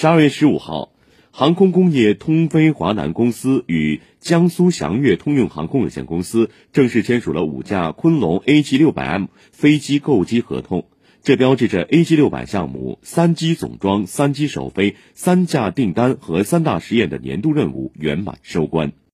十二月十五号，航空工业通飞华南公司与江苏祥悦通用航空有限公司正式签署了五架昆龙 AG 六百 M 飞机购机合同。这标志着 AG 六百项目三机总装、三机首飞、三架订单和三大实验的年度任务圆满收官。